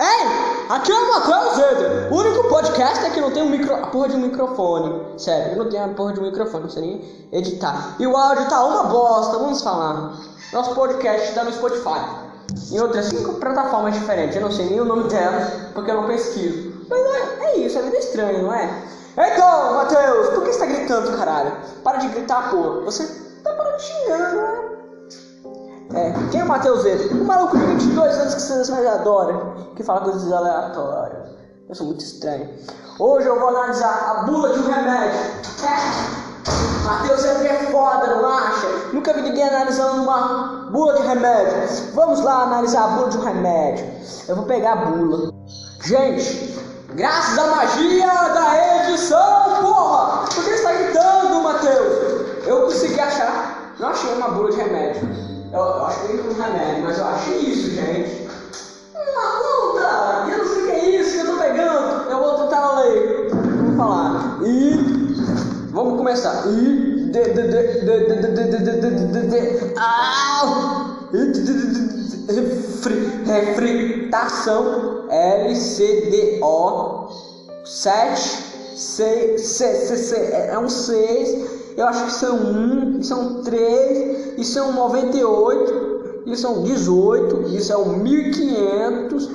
Ei, aqui é o Matheus Eder, o único podcast é que não tem um micro, a porra de um microfone. Sério, não tem a porra de um microfone, não sei nem editar. E o áudio tá uma bosta, vamos falar. Nosso podcast tá no Spotify. Em outras cinco plataformas diferentes, eu não sei nem o nome delas, porque eu não pesquiso. Mas é, é isso, é vida estranha, não é? Então, Matheus, por que você tá gritando, caralho? Para de gritar, porra. Você tá xingar, não é? Quem é o Matheus Eder? Um maluco de 22 anos que vocês mais adoram, que fala coisas aleatórias. Eu sou muito estranho. Hoje eu vou analisar a bula de um remédio. É. Matheus Eder é foda, não acha? Nunca vi ninguém analisando uma bula de remédio. Vamos lá analisar a bula de um remédio. Eu vou pegar a bula. Gente, graças à magia da edição, porra! mas eu acho isso, gente. Uma luta! Eu não sei o que é isso que eu tô pegando. Eu vou tentar ler. Vamos falar. E. Vamos começar. E. Refri, refritação LCDO 7 C, C, C, C, é um 6, eu acho que são 1, são 3 e são 98 e são 18, e são 1500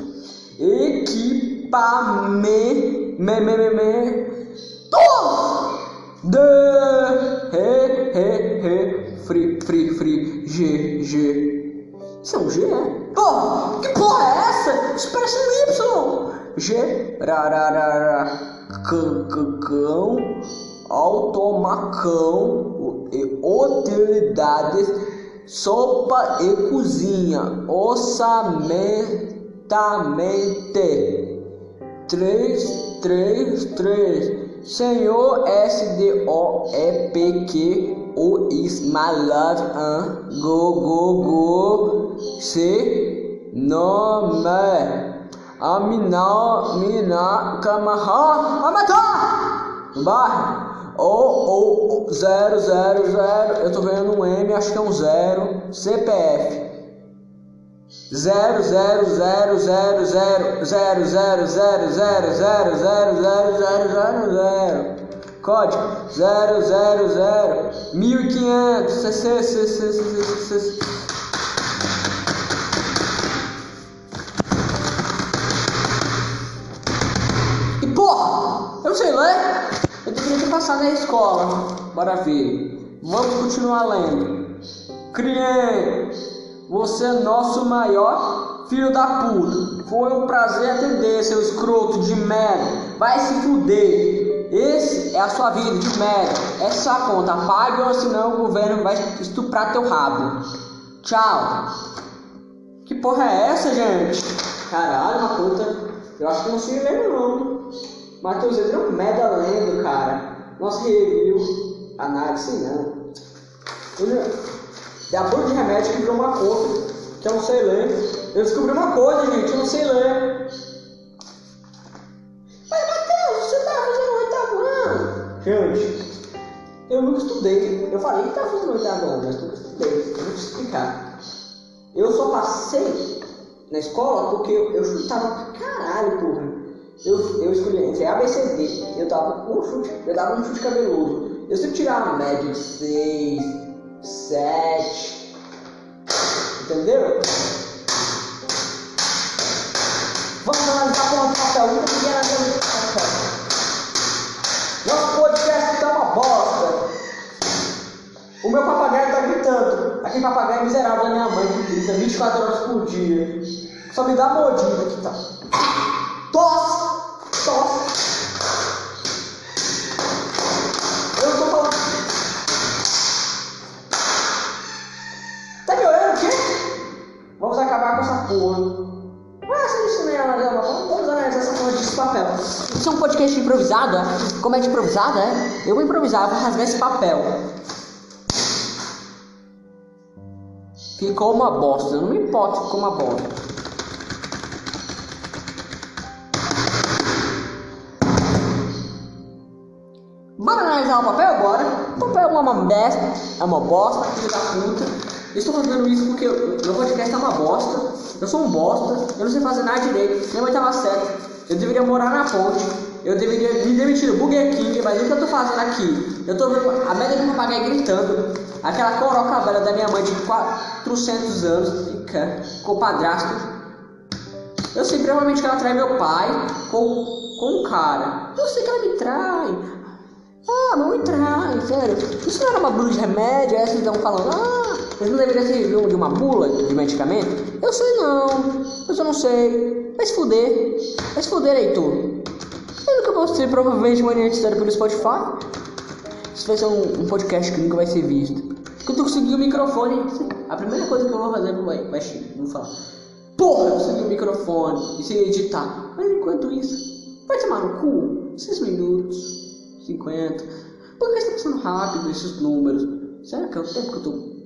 equipamentos me, me, me, me, de re, re, re, free, free, free, G, G. Isso é um G, é? Porra, que porra é essa? Isso parece um Y. G, ra, ra, ra, ra, cão, automacão e utilidades, sopa e cozinha, orçamentamente. 3, 3, 3. Senhor S-D-O-E-P-Q O is my love and go go go se nome Amina Mina Kamaha Amata Barra ou, ou 0, 0, 0, eu tô vendo um M, acho que é um zero CPF. 0, 0, 0, 0, 0, 0, 0, 0, 0, 0, 0, 0, 0, 0, 0, 0, Código zero zero zero 1500, CC, CC, CC, CC. E porra, eu sei ler. Ter passado na escola. Ver. Vamos continuar lendo. Criei. Você é nosso maior filho da puta. Foi um prazer atender, seu escroto de merda. Vai se fuder. Esse é a sua vida de merda. Essa é a conta. Pague ou senão o governo vai estuprar teu rabo. Tchau. Que porra é essa, gente? Caralho, uma puta. Eu acho que não sei ler não. Matheus é um mega lendo, cara. Nosso review, análise, não. Ele é a de remédio que virou uma conta, que eu não sei ler. Eu descobri uma coisa, gente, eu não sei ler. Mas, Matheus, você tá fazendo oitavo ano? Gente, eu nunca estudei. Eu falei que tá fazendo oitavo ano, mas nunca estudei. Eu vou te explicar. Eu só passei na escola porque eu, eu chutava pra caralho, porra. Eu, eu escolhi entre A, B, C, D. Eu dava um chute, eu dava um chute cabeludo. Eu sempre tirava uma média de 6, 7. Entendeu? Vamos analisar com uma ninguém analisou com papel. Nosso podcast tá uma bosta. O meu papagaio tá gritando. Aquele papagaio miserável da minha mãe que grita 24 horas por dia. Só me dá mordida aqui, tá? Tosse! Eu estou falando. Tá me olhando o quê? Vamos acabar com essa porra. Analisar Vamos analisar essa porra desse papel. Isso é um podcast improvisado, é? Comédia improvisada, é? Eu vou improvisar, vou rasgar esse papel. Ficou uma bosta, não me importa, ficou uma bosta. Bora analisar o papel agora? Papai é uma besta, é uma bosta, filho da puta. Eu estou fazendo isso porque meu podcast é uma bosta. Eu sou um bosta, eu não sei fazer nada direito. Minha mãe tava certa. Eu deveria morar na ponte. Eu deveria me demitir do Burger King, mas o que eu tô fazendo aqui? Eu tô vendo a média do papagaio gritando. Aquela coroca velha da minha mãe de 400 anos, fica com o padrasto. Eu sei provavelmente que ela trai meu pai com, com um cara. Eu sei que ela me trai. Ah, não me trai, sério. Isso não era uma bula de remédio? Essa então falando, ah, mas não deveria ser de uma bula de medicamento? Eu sei não, eu não sei. Vai se fuder. Vai se fuder, Heitor. Eu nunca ser provavelmente monetizado pelo Spotify. Isso vai ser um, um, podcast que nunca vai ser visto. Quando eu conseguir o microfone, a primeira coisa que eu vou fazer vai, vai, vou falar. Porra, eu consegui o microfone e se editar. Mas enquanto isso, vai tomar no cu. 6 minutos, 50. Por que está passando rápido esses números? Será que é o tempo que eu tô